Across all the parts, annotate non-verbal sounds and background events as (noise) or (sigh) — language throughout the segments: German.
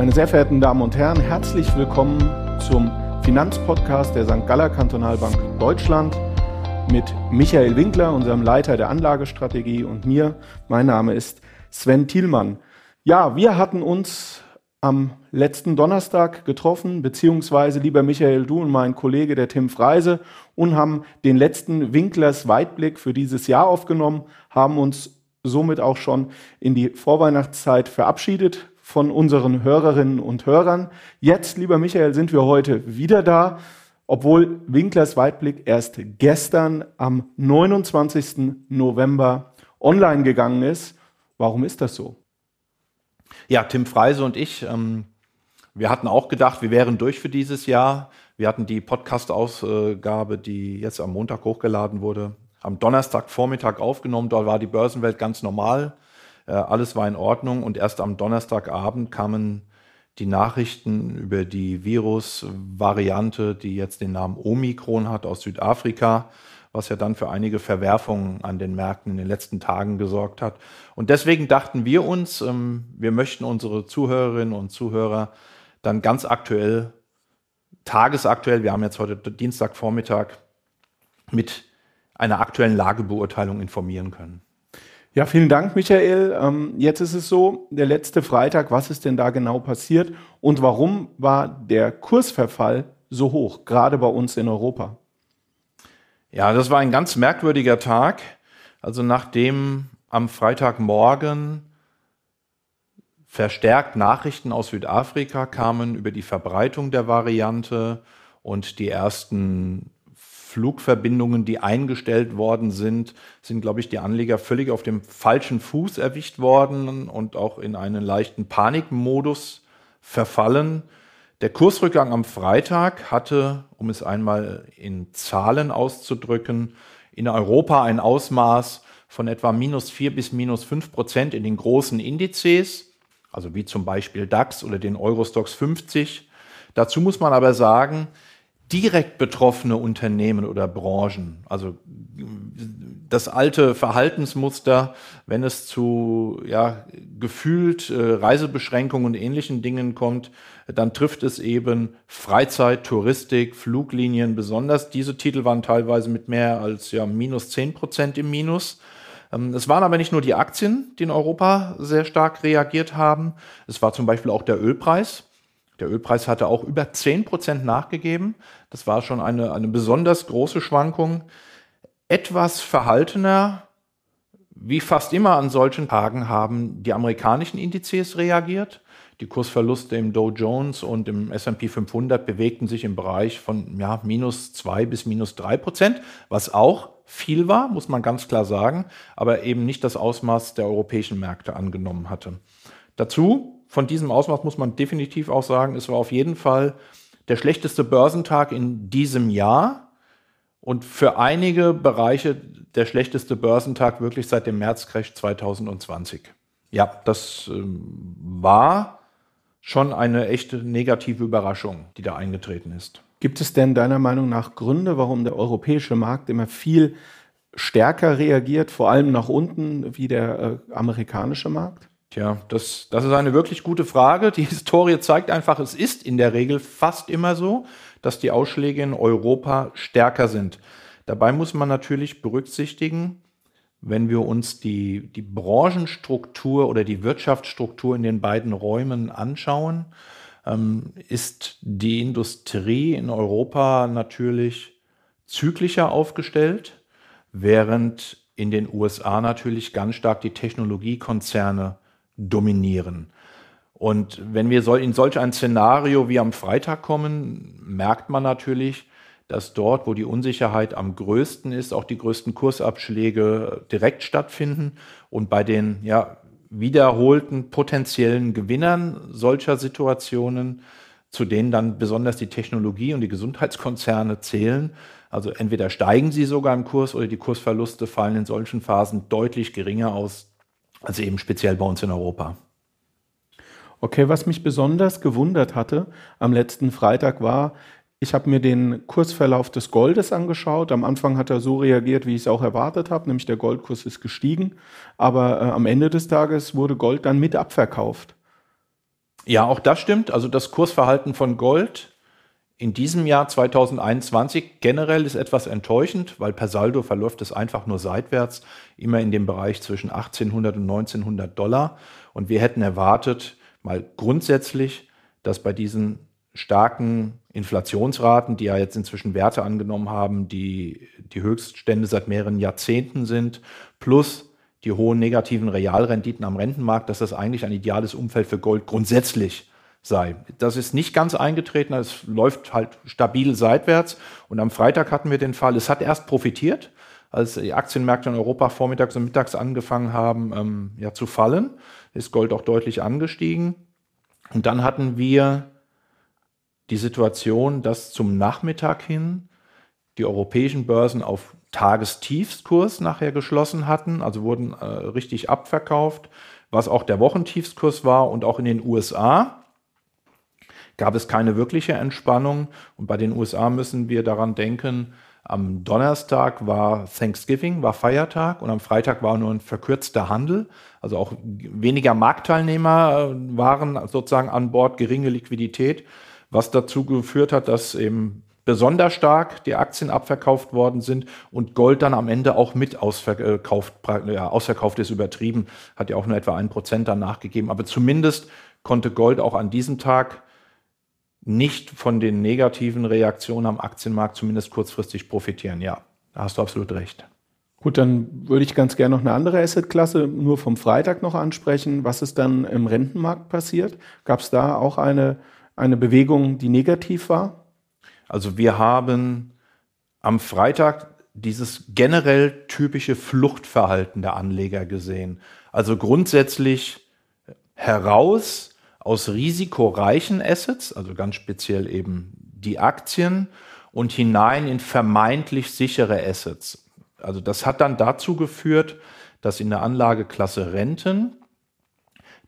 Meine sehr verehrten Damen und Herren, herzlich willkommen zum Finanzpodcast der St. Galler Kantonalbank Deutschland mit Michael Winkler, unserem Leiter der Anlagestrategie und mir. Mein Name ist Sven Thielmann. Ja, wir hatten uns am letzten Donnerstag getroffen, beziehungsweise lieber Michael, du und mein Kollege, der Tim Freise, und haben den letzten Winklers Weitblick für dieses Jahr aufgenommen, haben uns somit auch schon in die Vorweihnachtszeit verabschiedet von unseren Hörerinnen und Hörern. Jetzt, lieber Michael, sind wir heute wieder da, obwohl Winklers Weitblick erst gestern am 29. November online gegangen ist. Warum ist das so? Ja, Tim Freise und ich, ähm, wir hatten auch gedacht, wir wären durch für dieses Jahr. Wir hatten die Podcast-Ausgabe, die jetzt am Montag hochgeladen wurde, am Donnerstagvormittag aufgenommen. Dort war die Börsenwelt ganz normal. Äh, alles war in Ordnung und erst am Donnerstagabend kamen die Nachrichten über die Virusvariante, die jetzt den Namen Omikron hat aus Südafrika, was ja dann für einige Verwerfungen an den Märkten in den letzten Tagen gesorgt hat. Und deswegen dachten wir uns, ähm, wir möchten unsere Zuhörerinnen und Zuhörer dann ganz aktuell, tagesaktuell, wir haben jetzt heute Dienstagvormittag, mit einer aktuellen Lagebeurteilung informieren können. Ja, vielen Dank, Michael. Ähm, jetzt ist es so, der letzte Freitag, was ist denn da genau passiert und warum war der Kursverfall so hoch, gerade bei uns in Europa? Ja, das war ein ganz merkwürdiger Tag. Also nachdem am Freitagmorgen verstärkt Nachrichten aus Südafrika kamen über die Verbreitung der Variante und die ersten Flugverbindungen, die eingestellt worden sind, sind, glaube ich, die Anleger völlig auf dem falschen Fuß erwischt worden und auch in einen leichten Panikmodus verfallen. Der Kursrückgang am Freitag hatte, um es einmal in Zahlen auszudrücken, in Europa ein Ausmaß von etwa minus vier bis minus fünf Prozent in den großen Indizes, also wie zum Beispiel DAX oder den Eurostox 50. Dazu muss man aber sagen, direkt betroffene Unternehmen oder Branchen, also das alte Verhaltensmuster, wenn es zu ja, gefühlt äh, Reisebeschränkungen und ähnlichen Dingen kommt, dann trifft es eben Freizeit, Touristik, Fluglinien besonders. Diese Titel waren teilweise mit mehr als ja, minus zehn Prozent im Minus. Ähm, es waren aber nicht nur die Aktien, die in Europa sehr stark reagiert haben. Es war zum Beispiel auch der Ölpreis. Der Ölpreis hatte auch über 10% nachgegeben. Das war schon eine, eine besonders große Schwankung. Etwas verhaltener, wie fast immer an solchen Tagen, haben die amerikanischen Indizes reagiert. Die Kursverluste im Dow Jones und im S&P 500 bewegten sich im Bereich von ja, minus 2 bis minus 3 Prozent, was auch viel war, muss man ganz klar sagen, aber eben nicht das Ausmaß der europäischen Märkte angenommen hatte. Dazu von diesem Ausmaß muss man definitiv auch sagen, es war auf jeden Fall der schlechteste Börsentag in diesem Jahr und für einige Bereiche der schlechteste Börsentag wirklich seit dem März-Crash 2020. Ja, das äh, war schon eine echte negative Überraschung, die da eingetreten ist. Gibt es denn deiner Meinung nach Gründe, warum der europäische Markt immer viel stärker reagiert, vor allem nach unten, wie der äh, amerikanische Markt? Tja, das, das ist eine wirklich gute Frage. Die (laughs) Historie zeigt einfach, es ist in der Regel fast immer so, dass die Ausschläge in Europa stärker sind. Dabei muss man natürlich berücksichtigen, wenn wir uns die, die Branchenstruktur oder die Wirtschaftsstruktur in den beiden Räumen anschauen, ähm, ist die Industrie in Europa natürlich zyklischer aufgestellt, während in den USA natürlich ganz stark die Technologiekonzerne dominieren. Und wenn wir in solch ein Szenario wie am Freitag kommen, merkt man natürlich, dass dort, wo die Unsicherheit am größten ist, auch die größten Kursabschläge direkt stattfinden. Und bei den ja, wiederholten potenziellen Gewinnern solcher Situationen, zu denen dann besonders die Technologie und die Gesundheitskonzerne zählen, also entweder steigen sie sogar im Kurs oder die Kursverluste fallen in solchen Phasen deutlich geringer aus also eben speziell bei uns in Europa. Okay, was mich besonders gewundert hatte am letzten Freitag war, ich habe mir den Kursverlauf des Goldes angeschaut. Am Anfang hat er so reagiert, wie ich es auch erwartet habe, nämlich der Goldkurs ist gestiegen. Aber äh, am Ende des Tages wurde Gold dann mit abverkauft. Ja, auch das stimmt. Also das Kursverhalten von Gold in diesem Jahr 2021 generell ist etwas enttäuschend, weil per Saldo verläuft es einfach nur seitwärts, immer in dem Bereich zwischen 1800 und 1900 Dollar. Und wir hätten erwartet, mal grundsätzlich, dass bei diesen starken Inflationsraten, die ja jetzt inzwischen Werte angenommen haben, die die Höchststände seit mehreren Jahrzehnten sind, plus die hohen negativen Realrenditen am Rentenmarkt, dass das eigentlich ein ideales Umfeld für Gold grundsätzlich sei. Das ist nicht ganz eingetreten, es läuft halt stabil seitwärts. Und am Freitag hatten wir den Fall, es hat erst profitiert, als die Aktienmärkte in Europa vormittags und mittags angefangen haben ähm, ja, zu fallen, ist Gold auch deutlich angestiegen. Und dann hatten wir die Situation, dass zum Nachmittag hin die europäischen Börsen auf Tagestiefskurs nachher geschlossen hatten, also wurden äh, richtig abverkauft, was auch der Wochentiefskurs war und auch in den USA gab es keine wirkliche Entspannung und bei den USA müssen wir daran denken, am Donnerstag war Thanksgiving, war Feiertag und am Freitag war nur ein verkürzter Handel. Also auch weniger Marktteilnehmer äh, waren sozusagen an Bord, geringe Liquidität, was dazu geführt hat, dass eben besonders stark die Aktien abverkauft worden sind und Gold dann am Ende auch mit ausverkauft, ja, ausverkauft ist übertrieben, hat ja auch nur etwa ein Prozent dann nachgegeben. Aber zumindest konnte Gold auch an diesem Tag nicht von den negativen Reaktionen am Aktienmarkt zumindest kurzfristig profitieren. Ja, da hast du absolut recht. Gut, dann würde ich ganz gerne noch eine andere Assetklasse nur vom Freitag noch ansprechen. Was ist dann im Rentenmarkt passiert? Gab es da auch eine, eine Bewegung, die negativ war? Also wir haben am Freitag dieses generell typische Fluchtverhalten der Anleger gesehen. Also grundsätzlich heraus aus risikoreichen Assets, also ganz speziell eben die Aktien, und hinein in vermeintlich sichere Assets. Also das hat dann dazu geführt, dass in der Anlageklasse Renten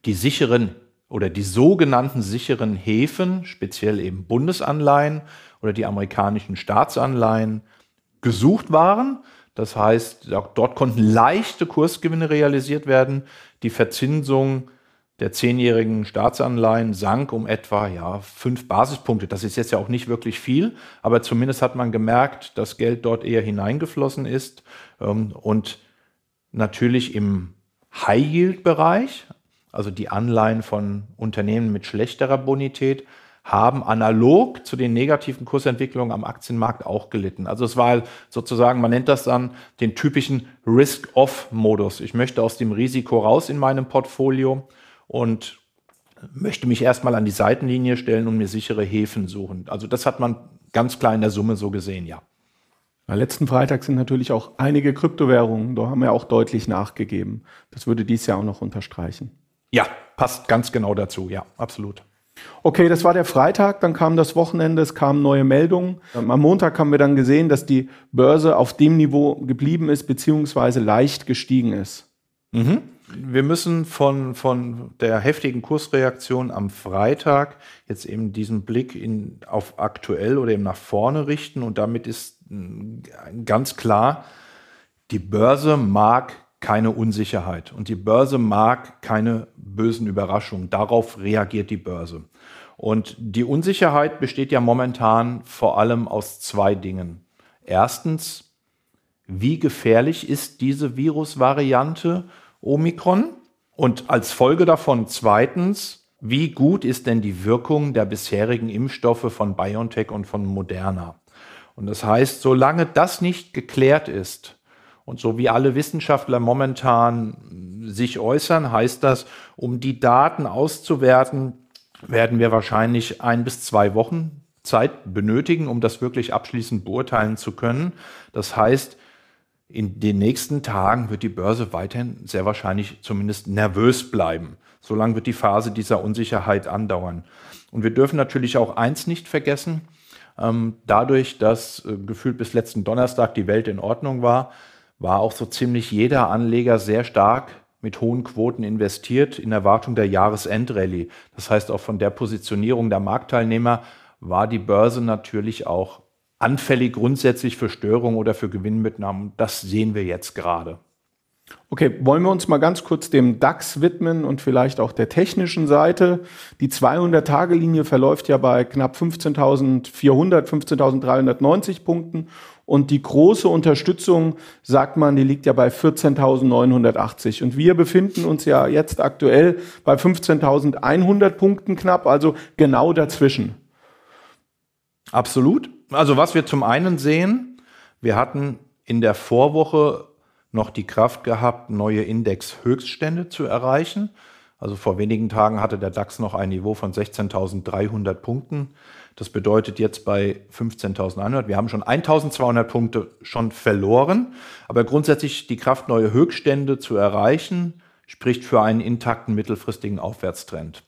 die sicheren oder die sogenannten sicheren Häfen, speziell eben Bundesanleihen oder die amerikanischen Staatsanleihen gesucht waren. Das heißt, dort konnten leichte Kursgewinne realisiert werden. Die Verzinsung der zehnjährigen Staatsanleihen sank um etwa ja, fünf Basispunkte. Das ist jetzt ja auch nicht wirklich viel, aber zumindest hat man gemerkt, dass Geld dort eher hineingeflossen ist. Ähm, und natürlich im High-Yield-Bereich, also die Anleihen von Unternehmen mit schlechterer Bonität, haben analog zu den negativen Kursentwicklungen am Aktienmarkt auch gelitten. Also es war sozusagen, man nennt das dann den typischen Risk-Off-Modus. Ich möchte aus dem Risiko raus in meinem Portfolio und möchte mich erstmal an die Seitenlinie stellen und mir sichere Häfen suchen. Also das hat man ganz klar in der Summe so gesehen, ja. Letzten Freitag sind natürlich auch einige Kryptowährungen, da haben wir auch deutlich nachgegeben. Das würde dies Jahr auch noch unterstreichen. Ja, passt ganz genau dazu, ja, absolut. Okay, das war der Freitag, dann kam das Wochenende, es kamen neue Meldungen. Am Montag haben wir dann gesehen, dass die Börse auf dem Niveau geblieben ist, beziehungsweise leicht gestiegen ist. Mhm. Wir müssen von, von der heftigen Kursreaktion am Freitag jetzt eben diesen Blick in, auf aktuell oder eben nach vorne richten und damit ist ganz klar, die Börse mag keine Unsicherheit und die Börse mag keine bösen Überraschungen. Darauf reagiert die Börse. Und die Unsicherheit besteht ja momentan vor allem aus zwei Dingen. Erstens, wie gefährlich ist diese Virusvariante Omikron? Und als Folge davon zweitens, wie gut ist denn die Wirkung der bisherigen Impfstoffe von BioNTech und von Moderna? Und das heißt, solange das nicht geklärt ist, und so wie alle Wissenschaftler momentan sich äußern, heißt das, um die Daten auszuwerten, werden wir wahrscheinlich ein bis zwei Wochen Zeit benötigen, um das wirklich abschließend beurteilen zu können. Das heißt, in den nächsten Tagen wird die Börse weiterhin sehr wahrscheinlich zumindest nervös bleiben. Solange wird die Phase dieser Unsicherheit andauern. Und wir dürfen natürlich auch eins nicht vergessen. Ähm, dadurch, dass äh, gefühlt bis letzten Donnerstag die Welt in Ordnung war, war auch so ziemlich jeder Anleger sehr stark mit hohen Quoten investiert in Erwartung der Jahresendrallye. Das heißt, auch von der Positionierung der Marktteilnehmer war die Börse natürlich auch anfällig grundsätzlich für Störungen oder für Gewinnmitnahmen. Das sehen wir jetzt gerade. Okay, wollen wir uns mal ganz kurz dem DAX widmen und vielleicht auch der technischen Seite. Die 200-Tage-Linie verläuft ja bei knapp 15.400, 15.390 Punkten und die große Unterstützung, sagt man, die liegt ja bei 14.980. Und wir befinden uns ja jetzt aktuell bei 15.100 Punkten knapp, also genau dazwischen. Absolut. Also was wir zum einen sehen, wir hatten in der Vorwoche noch die Kraft gehabt, neue Indexhöchststände zu erreichen. Also vor wenigen Tagen hatte der DAX noch ein Niveau von 16.300 Punkten. Das bedeutet jetzt bei 15.100, wir haben schon 1.200 Punkte schon verloren. Aber grundsätzlich die Kraft, neue Höchststände zu erreichen, spricht für einen intakten mittelfristigen Aufwärtstrend.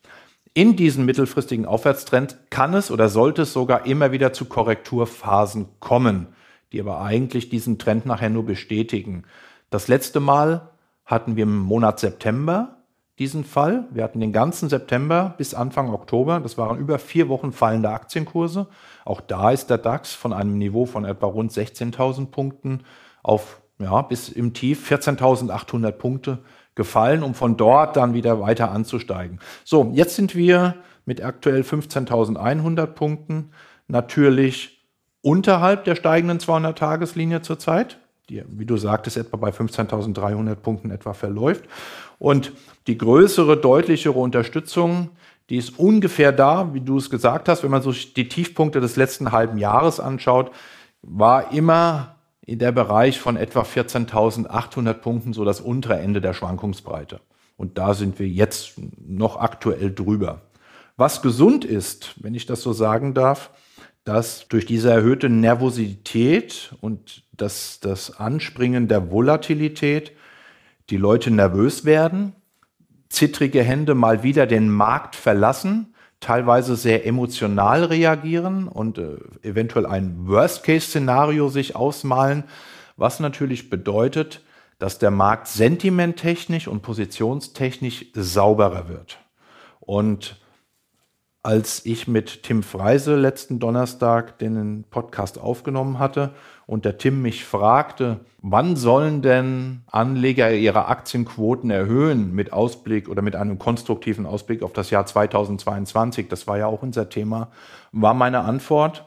In diesen mittelfristigen Aufwärtstrend kann es oder sollte es sogar immer wieder zu Korrekturphasen kommen, die aber eigentlich diesen Trend nachher nur bestätigen. Das letzte Mal hatten wir im Monat September diesen Fall. Wir hatten den ganzen September bis Anfang Oktober. Das waren über vier Wochen fallende Aktienkurse. Auch da ist der DAX von einem Niveau von etwa rund 16.000 Punkten auf ja, bis im Tief 14.800 Punkte gefallen, um von dort dann wieder weiter anzusteigen. So, jetzt sind wir mit aktuell 15.100 Punkten natürlich unterhalb der steigenden 200-Tageslinie zurzeit die, wie du sagtest, etwa bei 15.300 Punkten etwa verläuft. Und die größere, deutlichere Unterstützung, die ist ungefähr da, wie du es gesagt hast, wenn man so die Tiefpunkte des letzten halben Jahres anschaut, war immer der Bereich von etwa 14.800 Punkten so das untere Ende der Schwankungsbreite. Und da sind wir jetzt noch aktuell drüber. Was gesund ist, wenn ich das so sagen darf, dass durch diese erhöhte Nervosität und das, das Anspringen der Volatilität die Leute nervös werden, zittrige Hände mal wieder den Markt verlassen, teilweise sehr emotional reagieren und äh, eventuell ein Worst-Case-Szenario sich ausmalen, was natürlich bedeutet, dass der Markt sentimenttechnisch und positionstechnisch sauberer wird. Und als ich mit Tim Freise letzten Donnerstag den Podcast aufgenommen hatte und der Tim mich fragte, wann sollen denn Anleger ihre Aktienquoten erhöhen mit Ausblick oder mit einem konstruktiven Ausblick auf das Jahr 2022, das war ja auch unser Thema, war meine Antwort,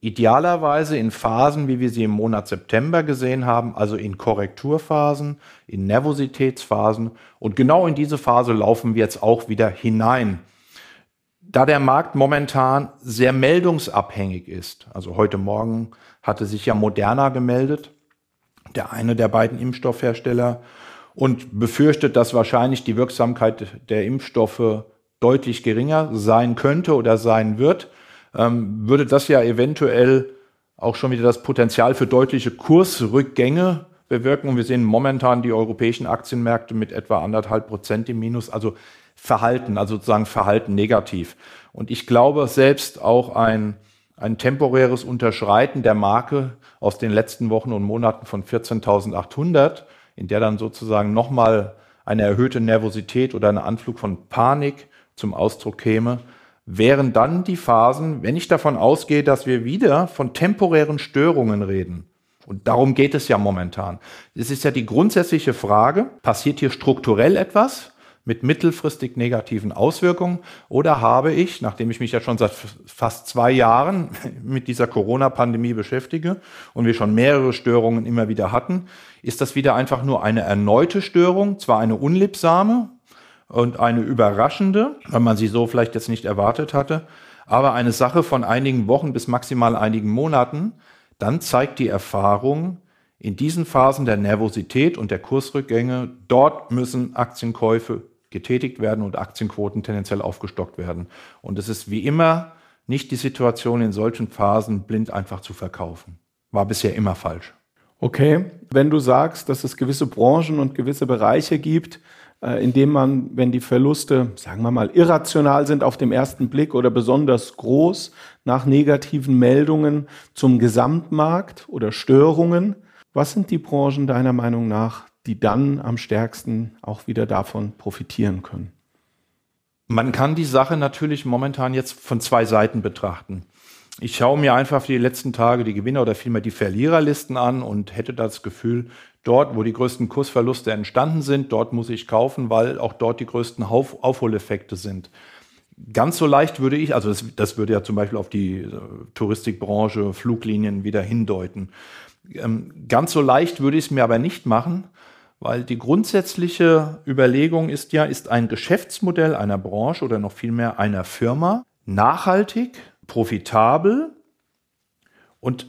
idealerweise in Phasen, wie wir sie im Monat September gesehen haben, also in Korrekturphasen, in Nervositätsphasen. Und genau in diese Phase laufen wir jetzt auch wieder hinein da der Markt momentan sehr meldungsabhängig ist, also heute Morgen hatte sich ja Moderna gemeldet, der eine der beiden Impfstoffhersteller, und befürchtet, dass wahrscheinlich die Wirksamkeit der Impfstoffe deutlich geringer sein könnte oder sein wird, ähm, würde das ja eventuell auch schon wieder das Potenzial für deutliche Kursrückgänge bewirken. Und wir sehen momentan die europäischen Aktienmärkte mit etwa anderthalb Prozent im Minus. Also Verhalten, also sozusagen Verhalten negativ. Und ich glaube selbst auch ein, ein temporäres Unterschreiten der Marke aus den letzten Wochen und Monaten von 14.800, in der dann sozusagen nochmal eine erhöhte Nervosität oder ein Anflug von Panik zum Ausdruck käme, wären dann die Phasen, wenn ich davon ausgehe, dass wir wieder von temporären Störungen reden. Und darum geht es ja momentan. Es ist ja die grundsätzliche Frage, passiert hier strukturell etwas? Mit mittelfristig negativen Auswirkungen? Oder habe ich, nachdem ich mich ja schon seit fast zwei Jahren (laughs) mit dieser Corona-Pandemie beschäftige und wir schon mehrere Störungen immer wieder hatten, ist das wieder einfach nur eine erneute Störung, zwar eine unliebsame und eine überraschende, weil man sie so vielleicht jetzt nicht erwartet hatte, aber eine Sache von einigen Wochen bis maximal einigen Monaten, dann zeigt die Erfahrung, in diesen Phasen der Nervosität und der Kursrückgänge, dort müssen Aktienkäufe getätigt werden und Aktienquoten tendenziell aufgestockt werden. Und es ist wie immer nicht die Situation in solchen Phasen blind einfach zu verkaufen. War bisher immer falsch. Okay, wenn du sagst, dass es gewisse Branchen und gewisse Bereiche gibt, äh, in denen man, wenn die Verluste, sagen wir mal, irrational sind auf dem ersten Blick oder besonders groß nach negativen Meldungen zum Gesamtmarkt oder Störungen, was sind die Branchen deiner Meinung nach, die dann am stärksten auch wieder davon profitieren können. Man kann die Sache natürlich momentan jetzt von zwei Seiten betrachten. Ich schaue mir einfach die letzten Tage die Gewinner oder vielmehr die Verliererlisten an und hätte das Gefühl, dort, wo die größten Kursverluste entstanden sind, dort muss ich kaufen, weil auch dort die größten Auf Aufholeffekte sind. Ganz so leicht würde ich, also das, das würde ja zum Beispiel auf die äh, Touristikbranche, Fluglinien wieder hindeuten. Ähm, ganz so leicht würde ich es mir aber nicht machen, weil die grundsätzliche Überlegung ist ja, ist ein Geschäftsmodell einer Branche oder noch vielmehr einer Firma nachhaltig, profitabel und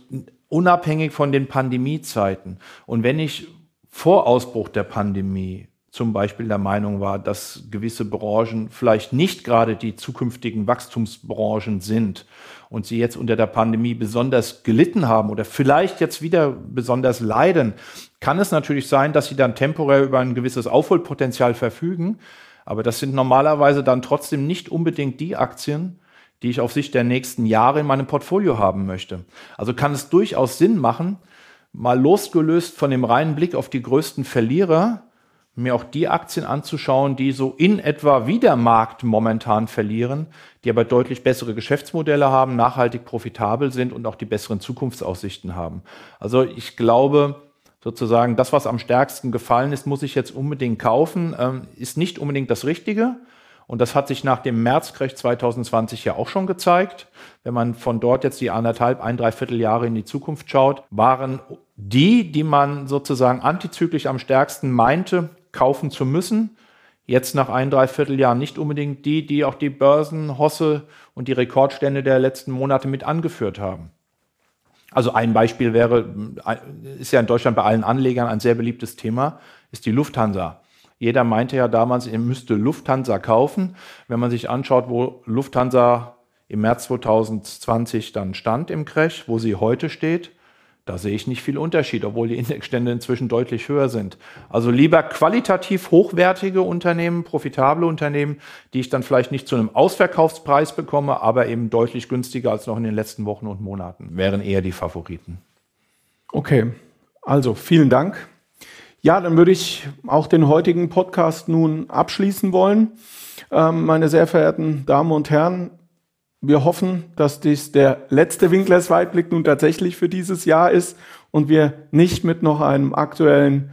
unabhängig von den Pandemiezeiten. Und wenn ich vor Ausbruch der Pandemie zum Beispiel der Meinung war, dass gewisse Branchen vielleicht nicht gerade die zukünftigen Wachstumsbranchen sind und sie jetzt unter der Pandemie besonders gelitten haben oder vielleicht jetzt wieder besonders leiden, kann es natürlich sein, dass sie dann temporär über ein gewisses Aufholpotenzial verfügen. Aber das sind normalerweise dann trotzdem nicht unbedingt die Aktien, die ich auf Sicht der nächsten Jahre in meinem Portfolio haben möchte. Also kann es durchaus Sinn machen, mal losgelöst von dem reinen Blick auf die größten Verlierer, mir auch die Aktien anzuschauen, die so in etwa wie der Markt momentan verlieren, die aber deutlich bessere Geschäftsmodelle haben, nachhaltig profitabel sind und auch die besseren Zukunftsaussichten haben. Also ich glaube, sozusagen das, was am stärksten gefallen ist, muss ich jetzt unbedingt kaufen, ähm, ist nicht unbedingt das Richtige. Und das hat sich nach dem Märzcrash 2020 ja auch schon gezeigt. Wenn man von dort jetzt die anderthalb, ein, dreiviertel Jahre in die Zukunft schaut, waren die, die man sozusagen antizyklisch am stärksten meinte, kaufen zu müssen. Jetzt nach ein, dreiviertel Jahren nicht unbedingt die, die auch die Börsenhosse und die Rekordstände der letzten Monate mit angeführt haben. Also ein Beispiel wäre, ist ja in Deutschland bei allen Anlegern ein sehr beliebtes Thema, ist die Lufthansa. Jeder meinte ja damals, er müsste Lufthansa kaufen. Wenn man sich anschaut, wo Lufthansa im März 2020 dann stand im Crash, wo sie heute steht, da sehe ich nicht viel Unterschied, obwohl die Indexstände inzwischen deutlich höher sind. Also lieber qualitativ hochwertige Unternehmen, profitable Unternehmen, die ich dann vielleicht nicht zu einem Ausverkaufspreis bekomme, aber eben deutlich günstiger als noch in den letzten Wochen und Monaten, wären eher die Favoriten. Okay, also vielen Dank. Ja, dann würde ich auch den heutigen Podcast nun abschließen wollen. Ähm, meine sehr verehrten Damen und Herren, wir hoffen, dass dies der letzte Winklers Weitblick nun tatsächlich für dieses Jahr ist und wir nicht mit noch einem aktuellen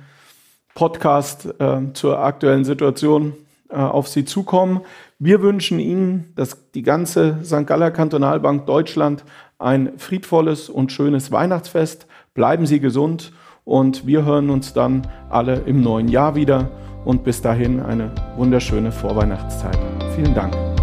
Podcast äh, zur aktuellen Situation äh, auf Sie zukommen. Wir wünschen Ihnen, dass die ganze St. Galler Kantonalbank Deutschland ein friedvolles und schönes Weihnachtsfest. Bleiben Sie gesund und wir hören uns dann alle im neuen Jahr wieder und bis dahin eine wunderschöne Vorweihnachtszeit. Vielen Dank.